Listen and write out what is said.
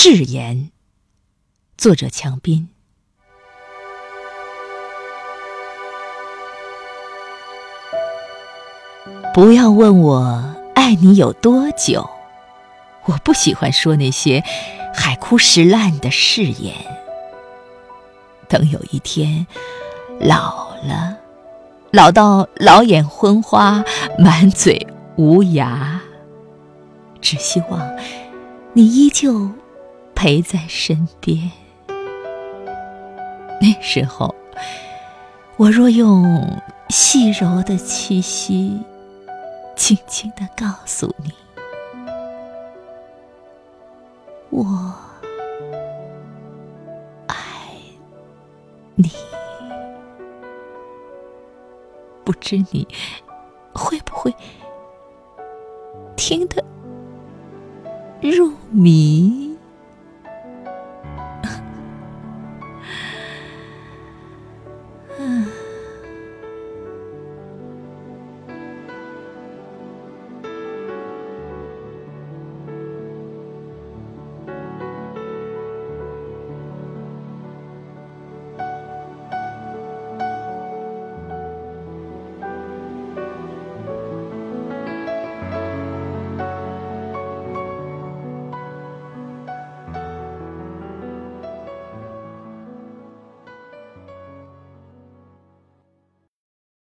誓言，作者强斌。不要问我爱你有多久，我不喜欢说那些海枯石烂的誓言。等有一天老了，老到老眼昏花、满嘴无牙，只希望你依旧。陪在身边，那时候，我若用细柔的气息，轻轻的告诉你，我爱你，不知你会不会听得入迷？